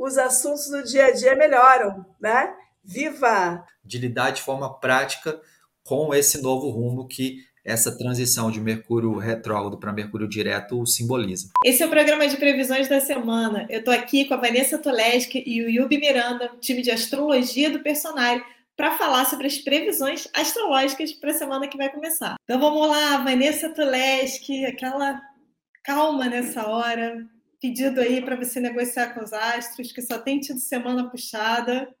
os assuntos do dia a dia melhoram, né? Viva! De lidar de forma prática com esse novo rumo que essa transição de Mercúrio retrógrado para Mercúrio direto simboliza. Esse é o programa de previsões da semana. Eu estou aqui com a Vanessa Toleski e o Yubi Miranda, time de astrologia do personagem, para falar sobre as previsões astrológicas para a semana que vai começar. Então vamos lá, Vanessa Toleski, aquela calma nessa hora, pedido aí para você negociar com os astros, que só tem tido semana puxada.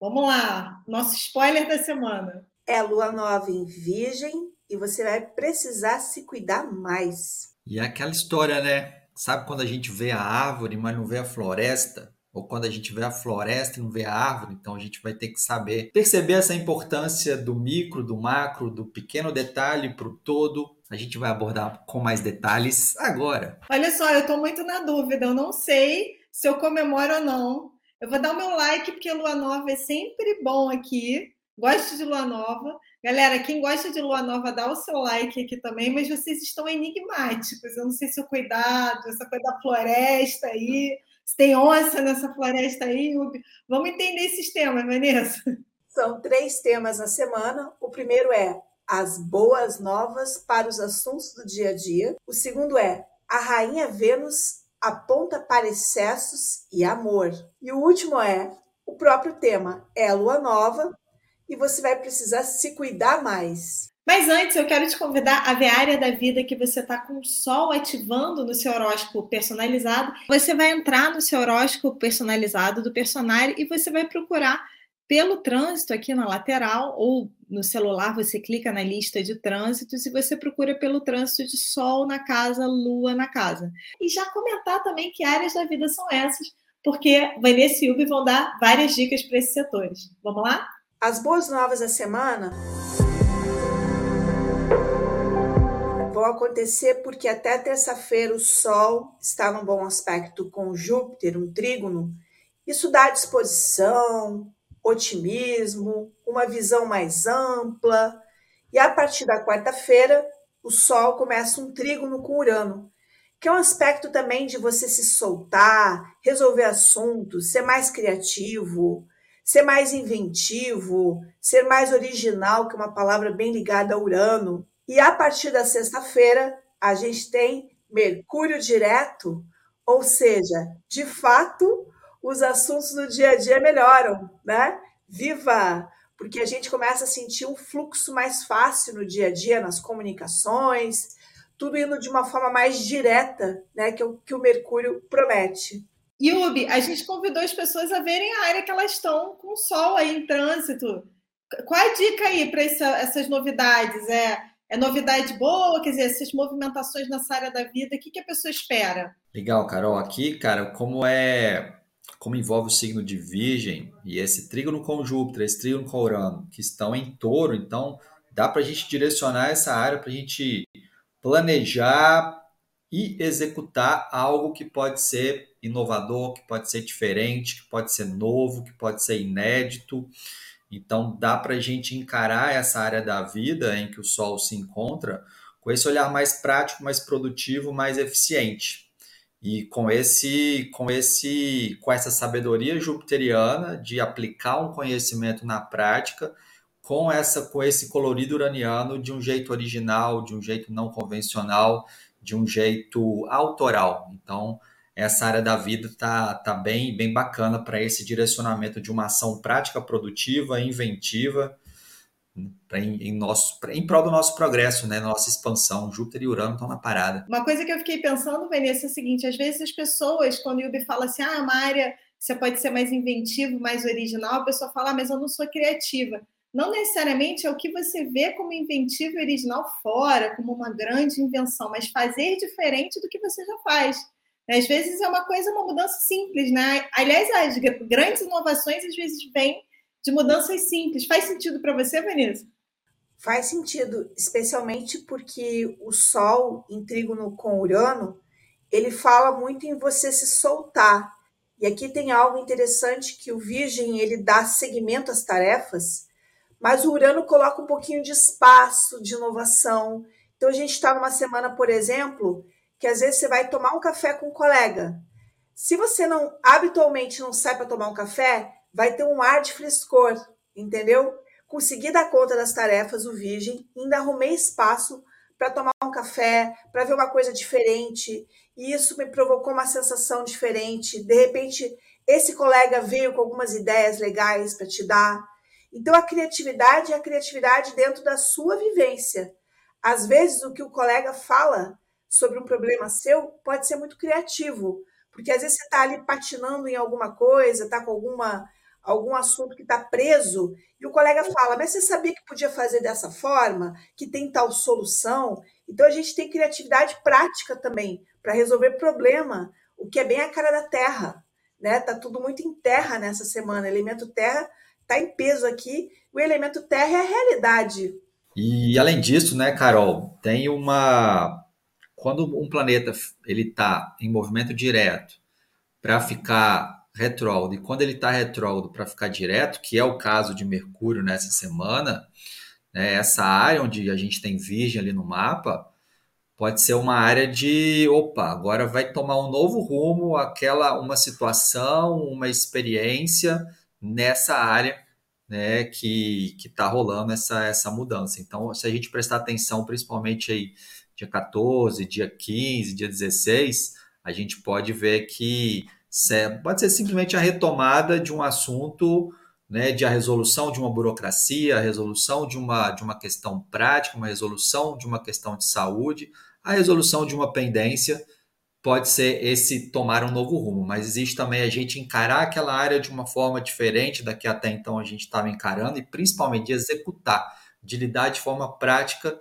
Vamos lá, nosso spoiler da semana. É lua nova em Virgem e você vai precisar se cuidar mais. E é aquela história, né? Sabe quando a gente vê a árvore, mas não vê a floresta? Ou quando a gente vê a floresta e não vê a árvore, então a gente vai ter que saber perceber essa importância do micro, do macro, do pequeno detalhe para o todo. A gente vai abordar com mais detalhes agora. Olha só, eu estou muito na dúvida, eu não sei se eu comemoro ou não. Eu vou dar o meu like, porque lua nova é sempre bom aqui. Gosto de lua nova. Galera, quem gosta de lua nova, dá o seu like aqui também, mas vocês estão enigmáticos. Eu não sei se o cuidado, essa coisa da floresta aí, se tem onça nessa floresta aí. Vamos entender esses temas, Vanessa. São três temas na semana. O primeiro é as boas novas para os assuntos do dia a dia. O segundo é a rainha Vênus aponta para excessos e amor. E o último é o próprio tema é a lua nova e você vai precisar se cuidar mais. Mas antes, eu quero te convidar a ver a área da vida que você está com o Sol ativando no seu horóscopo personalizado. Você vai entrar no seu horóscopo personalizado do personagem e você vai procurar pelo trânsito aqui na lateral ou no celular você clica na lista de trânsitos e você procura pelo trânsito de Sol na casa, Lua na casa. E já comentar também que áreas da vida são essas, porque Vanessa e Ubi vão dar várias dicas para esses setores. Vamos lá? As boas novas da semana vão acontecer porque até terça-feira o Sol está num bom aspecto com Júpiter, um trígono. Isso dá disposição, otimismo, uma visão mais ampla. E a partir da quarta-feira, o Sol começa um trígono com Urano, que é um aspecto também de você se soltar, resolver assuntos, ser mais criativo, ser mais inventivo, ser mais original, que é uma palavra bem ligada a Urano. E a partir da sexta-feira, a gente tem Mercúrio direto, ou seja, de fato, os assuntos do dia a dia melhoram, né? Viva! Porque a gente começa a sentir um fluxo mais fácil no dia a dia, nas comunicações, tudo indo de uma forma mais direta, né? Que, o, que o Mercúrio promete. Yubi, a gente convidou as pessoas a verem a área que elas estão com o sol aí em trânsito. Qual a dica aí para essa, essas novidades? É, é novidade boa? Quer dizer, essas movimentações nessa área da vida, o que, que a pessoa espera? Legal, Carol. Aqui, cara, como é. Como envolve o signo de Virgem e esse trígono com Júpiter, esse trígono com Urano, que estão em touro, então dá para a gente direcionar essa área para a gente planejar e executar algo que pode ser inovador, que pode ser diferente, que pode ser novo, que pode ser inédito. Então, dá para a gente encarar essa área da vida em que o Sol se encontra com esse olhar mais prático, mais produtivo, mais eficiente. E com esse, com esse, com essa sabedoria jupiteriana de aplicar um conhecimento na prática, com essa, com esse colorido uraniano de um jeito original, de um jeito não convencional, de um jeito autoral. Então, essa área da vida tá, tá bem, bem bacana para esse direcionamento de uma ação prática, produtiva, inventiva, em, nosso, em prol do nosso progresso, né, nossa expansão. Júpiter e Urano estão na parada. Uma coisa que eu fiquei pensando, Vanessa, é o seguinte: às vezes as pessoas, quando o Yubi fala assim, ah, uma área você pode ser mais inventivo, mais original, a pessoa fala, ah, mas eu não sou criativa não necessariamente é o que você vê como inventivo e original fora, como uma grande invenção, mas fazer diferente do que você já faz. Às vezes é uma coisa, uma mudança simples, né? Aliás, as grandes inovações às vezes vêm de mudanças simples. Faz sentido para você, Vanessa? Faz sentido, especialmente porque o Sol em trígono com Urano, ele fala muito em você se soltar. E aqui tem algo interessante que o Virgem ele dá seguimento às tarefas mas o Urano coloca um pouquinho de espaço, de inovação. Então a gente está numa semana, por exemplo, que às vezes você vai tomar um café com um colega. Se você não habitualmente não sai para tomar um café, vai ter um ar de frescor, entendeu? Consegui dar conta das tarefas, o Virgem, ainda arrumei espaço para tomar um café, para ver uma coisa diferente, e isso me provocou uma sensação diferente. De repente, esse colega veio com algumas ideias legais para te dar. Então, a criatividade é a criatividade dentro da sua vivência. Às vezes, o que o colega fala sobre um problema seu pode ser muito criativo, porque às vezes você está ali patinando em alguma coisa, está com alguma, algum assunto que está preso, e o colega fala: Mas você sabia que podia fazer dessa forma, que tem tal solução? Então, a gente tem criatividade prática também para resolver problema, o que é bem a cara da terra né? Tá tudo muito em terra nessa semana. O elemento terra tá em peso aqui. O elemento terra é a realidade. E além disso, né, Carol, tem uma quando um planeta ele está em movimento direto para ficar retrógrado e quando ele está retrógrado para ficar direto, que é o caso de Mercúrio nessa semana, né, essa área onde a gente tem Virgem ali no mapa, pode ser uma área de, opa, agora vai tomar um novo rumo, aquela uma situação, uma experiência nessa área, né, que está rolando essa essa mudança. Então, se a gente prestar atenção, principalmente aí dia 14, dia 15, dia 16, a gente pode ver que pode ser simplesmente a retomada de um assunto né, de a resolução de uma burocracia, a resolução de uma, de uma questão prática, uma resolução de uma questão de saúde, a resolução de uma pendência pode ser esse tomar um novo rumo, mas existe também a gente encarar aquela área de uma forma diferente da que até então a gente estava encarando e principalmente de executar, de lidar de forma prática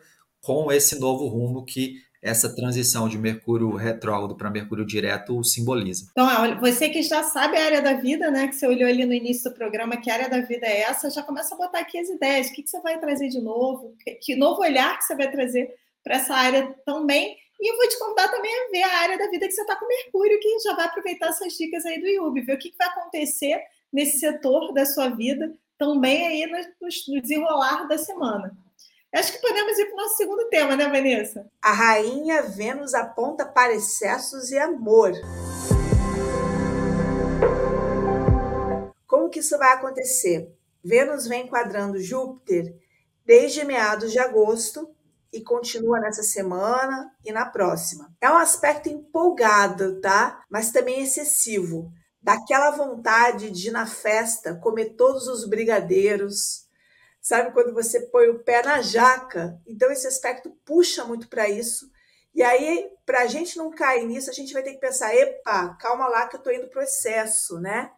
com esse novo rumo que essa transição de Mercúrio retrógrado para Mercúrio direto simboliza. Então, você que já sabe a área da vida, né, que você olhou ali no início do programa, que área da vida é essa, já começa a botar aqui as ideias, o que, você vai trazer de novo, que novo olhar que você vai trazer para essa área também. E eu vou te convidar também a ver a área da vida que você está com Mercúrio, que já vai aproveitar essas dicas aí do Yubi, ver o que, vai acontecer nesse setor da sua vida também aí no desenrolar da semana. Acho que podemos ir para o nosso segundo tema, né, Vanessa? A rainha Vênus aponta para excessos e amor. Como que isso vai acontecer? Vênus vem enquadrando Júpiter desde meados de agosto e continua nessa semana e na próxima. É um aspecto empolgado, tá? Mas também excessivo. Daquela vontade de ir na festa, comer todos os brigadeiros. Sabe quando você põe o pé na jaca? Então esse aspecto puxa muito para isso. E aí, para a gente não cair nisso, a gente vai ter que pensar: epa, calma lá que eu estou indo para o excesso, né?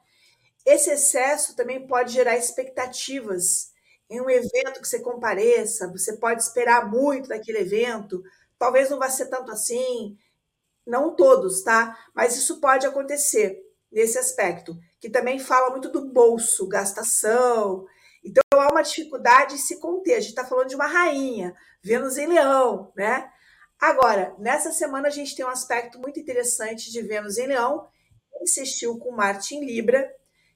Esse excesso também pode gerar expectativas em um evento que você compareça, você pode esperar muito daquele evento, talvez não vá ser tanto assim, não todos, tá? Mas isso pode acontecer nesse aspecto, que também fala muito do bolso, gastação. Então há uma dificuldade em se conter. A gente está falando de uma rainha, Vênus em Leão, né? Agora, nessa semana a gente tem um aspecto muito interessante de Vênus em Leão, insistiu com Marte em Libra,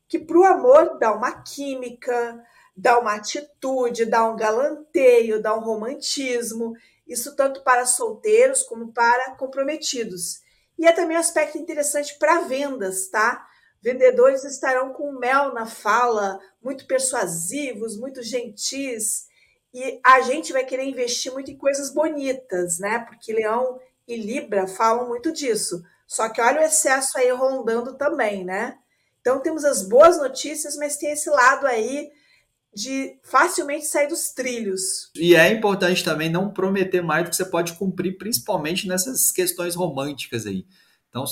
que para o amor dá uma química, dá uma atitude, dá um galanteio, dá um romantismo, isso tanto para solteiros como para comprometidos. E é também um aspecto interessante para vendas, tá? Vendedores estarão com mel na fala, muito persuasivos, muito gentis, e a gente vai querer investir muito em coisas bonitas, né? Porque Leão e Libra falam muito disso. Só que olha o excesso aí rondando também, né? Então temos as boas notícias, mas tem esse lado aí de facilmente sair dos trilhos. E é importante também não prometer mais do que você pode cumprir, principalmente nessas questões românticas aí. Então,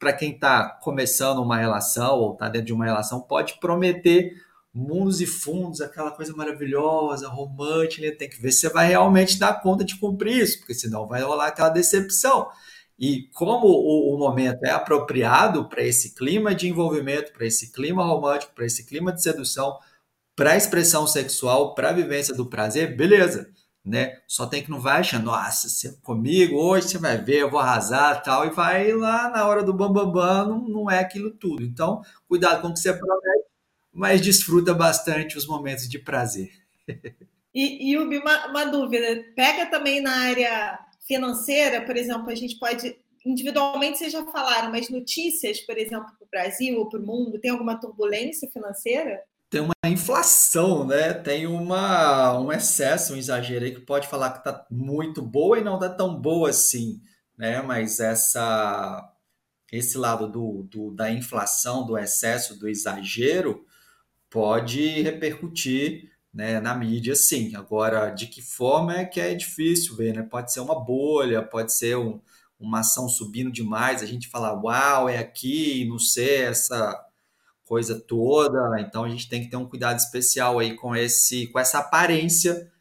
para quem está começando uma relação ou está dentro de uma relação, pode prometer mundos e fundos, aquela coisa maravilhosa, romântica, tem que ver se você vai realmente dar conta de cumprir isso, porque senão vai rolar aquela decepção. E como o, o momento é apropriado para esse clima de envolvimento, para esse clima romântico, para esse clima de sedução, para a expressão sexual, para a vivência do prazer, beleza, né? Só tem que não vai achar, nossa, você comigo hoje você vai ver, eu vou arrasar tal, e vai lá na hora do bambambam, bam, bam, não, não é aquilo tudo. Então, cuidado com o que você promete, mas desfruta bastante os momentos de prazer. E, e uma, uma dúvida, pega também na área financeira, por exemplo, a gente pode individualmente vocês já falaram, mas notícias, por exemplo, para o Brasil ou para o mundo, tem alguma turbulência financeira? Tem uma inflação, né? Tem uma, um excesso, um exagero aí que pode falar que está muito boa e não está tão boa assim, né? Mas essa, esse lado do, do, da inflação, do excesso, do exagero, pode repercutir né, na mídia, sim. Agora, de que forma é que é difícil ver, né? Pode ser uma bolha, pode ser um, uma ação subindo demais, a gente fala, uau, é aqui, não sei, essa coisa toda. Então a gente tem que ter um cuidado especial aí com esse, com essa aparência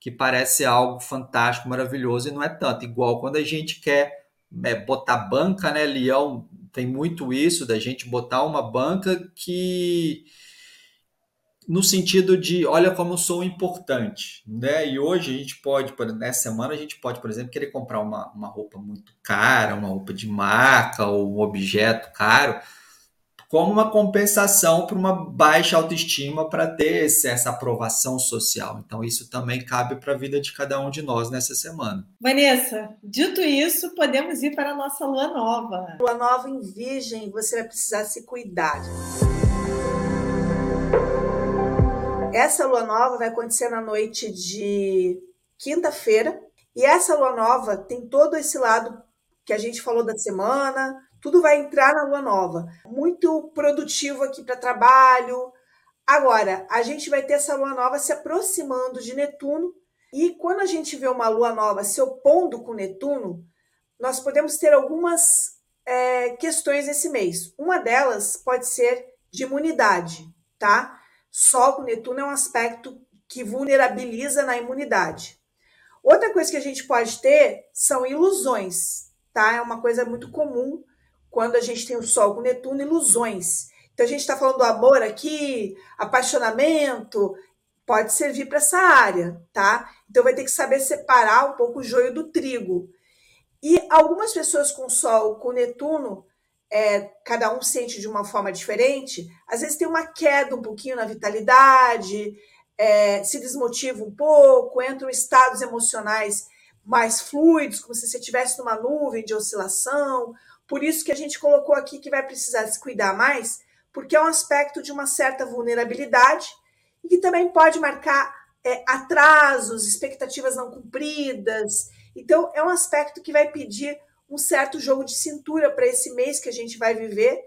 que parece algo fantástico, maravilhoso e não é tanto. Igual quando a gente quer é, botar banca, né, Leão? Tem muito isso da gente botar uma banca que no sentido de olha como eu sou importante, né? E hoje a gente pode, nessa semana a gente pode, por exemplo, querer comprar uma, uma roupa muito cara, uma roupa de marca ou um objeto caro, como uma compensação para uma baixa autoestima para ter essa aprovação social. Então isso também cabe para a vida de cada um de nós nessa semana. Vanessa, dito isso, podemos ir para a nossa lua nova. Lua nova em Virgem, você vai precisar se cuidar. Essa lua nova vai acontecer na noite de quinta-feira. E essa lua nova tem todo esse lado que a gente falou da semana, tudo vai entrar na lua nova. Muito produtivo aqui para trabalho. Agora, a gente vai ter essa lua nova se aproximando de Netuno. E quando a gente vê uma lua nova se opondo com Netuno, nós podemos ter algumas é, questões esse mês. Uma delas pode ser de imunidade, tá? Sol com Netuno é um aspecto que vulnerabiliza na imunidade. Outra coisa que a gente pode ter são ilusões, tá? É uma coisa muito comum quando a gente tem o Sol com Netuno, ilusões. Então a gente está falando do amor aqui, apaixonamento, pode servir para essa área, tá? Então vai ter que saber separar um pouco o joio do trigo. E algumas pessoas com Sol com Netuno é, cada um sente de uma forma diferente, às vezes tem uma queda um pouquinho na vitalidade, é, se desmotiva um pouco, entram estados emocionais mais fluidos, como se você estivesse numa nuvem de oscilação. Por isso que a gente colocou aqui que vai precisar se cuidar mais, porque é um aspecto de uma certa vulnerabilidade e que também pode marcar é, atrasos, expectativas não cumpridas. Então, é um aspecto que vai pedir um certo jogo de cintura para esse mês que a gente vai viver,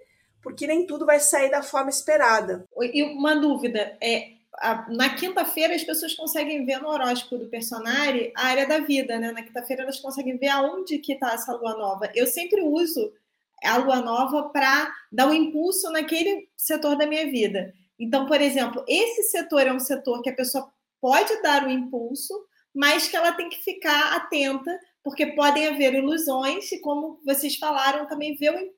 porque nem tudo vai sair da forma esperada. E uma dúvida, é, a, na quinta-feira as pessoas conseguem ver no horóscopo do personagem a área da vida, né? Na quinta-feira elas conseguem ver aonde que está essa lua nova. Eu sempre uso a lua nova para dar um impulso naquele setor da minha vida. Então, por exemplo, esse setor é um setor que a pessoa pode dar o um impulso, mas que ela tem que ficar atenta porque podem haver ilusões e, como vocês falaram, também ver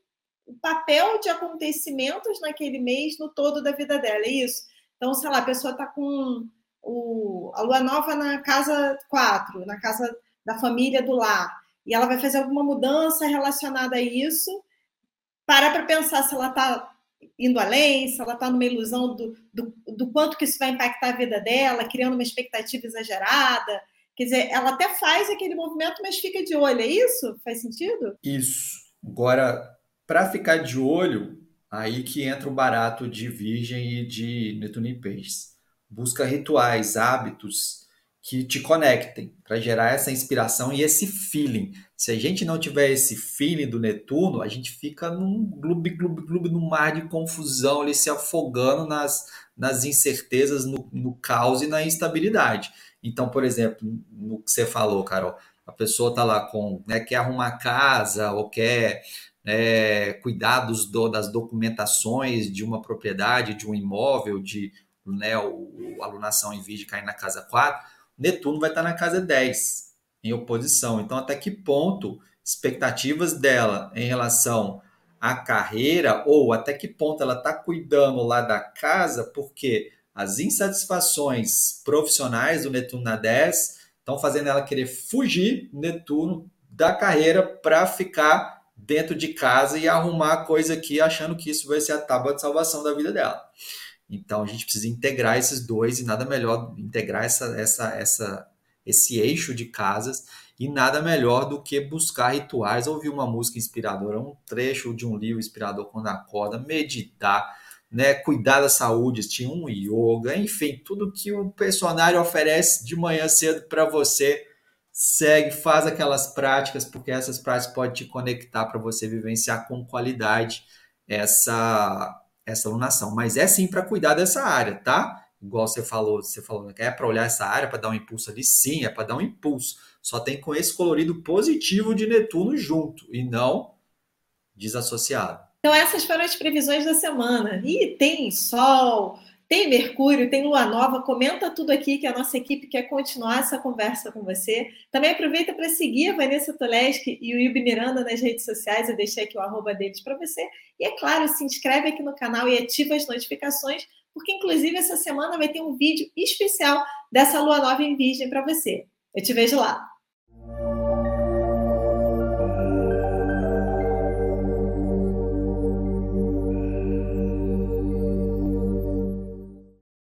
o, papel de acontecimentos naquele mês no todo da vida dela, é isso? Então, sei lá, a pessoa está com o, a lua nova na casa 4, na casa da família do lar, e ela vai fazer alguma mudança relacionada a isso, para para pensar se ela está indo além, se ela está numa ilusão do, do, do quanto que isso vai impactar a vida dela, criando uma expectativa exagerada, Quer dizer, ela até faz aquele movimento, mas fica de olho, é isso? Faz sentido? Isso. Agora, para ficar de olho, aí que entra o barato de Virgem e de Netuno em Peixes. Busca rituais, hábitos que te conectem para gerar essa inspiração e esse feeling. Se a gente não tiver esse feeling do Netuno, a gente fica num gloob, gloob, gloob, num mar de confusão, ali se afogando nas, nas incertezas, no, no caos e na instabilidade. Então, por exemplo, no que você falou, Carol, a pessoa está lá com, né, quer arrumar casa ou quer né, cuidar dos, do, das documentações de uma propriedade, de um imóvel, de né, o alunação em vídeo cair na casa 4, Netuno vai estar na casa 10, em oposição. Então, até que ponto expectativas dela em relação à carreira, ou até que ponto ela está cuidando lá da casa, porque as insatisfações profissionais do Netuno na 10 estão fazendo ela querer fugir, Netuno, da carreira para ficar dentro de casa e arrumar coisa aqui, achando que isso vai ser a tábua de salvação da vida dela. Então a gente precisa integrar esses dois e nada melhor integrar essa, essa, essa, esse eixo de casas e nada melhor do que buscar rituais, ouvir uma música inspiradora, um trecho de um livro inspirador quando acorda, meditar, né, cuidar da saúde, tinha um yoga, enfim, tudo que o personagem oferece de manhã cedo para você. Segue, faz aquelas práticas, porque essas práticas podem te conectar para você vivenciar com qualidade essa essa alunação. Mas é sim para cuidar dessa área, tá? Igual você falou, você falou, é para olhar essa área, para dar um impulso ali? Sim, é para dar um impulso. Só tem com esse colorido positivo de Netuno junto e não desassociado. Então, essas foram as previsões da semana. E tem Sol, tem Mercúrio, tem Lua Nova. Comenta tudo aqui que a nossa equipe quer continuar essa conversa com você. Também aproveita para seguir a Vanessa Toleski e o Yubi Miranda nas redes sociais. Eu deixei aqui o arroba deles para você. E é claro, se inscreve aqui no canal e ativa as notificações, porque inclusive essa semana vai ter um vídeo especial dessa Lua Nova em Virgem para você. Eu te vejo lá.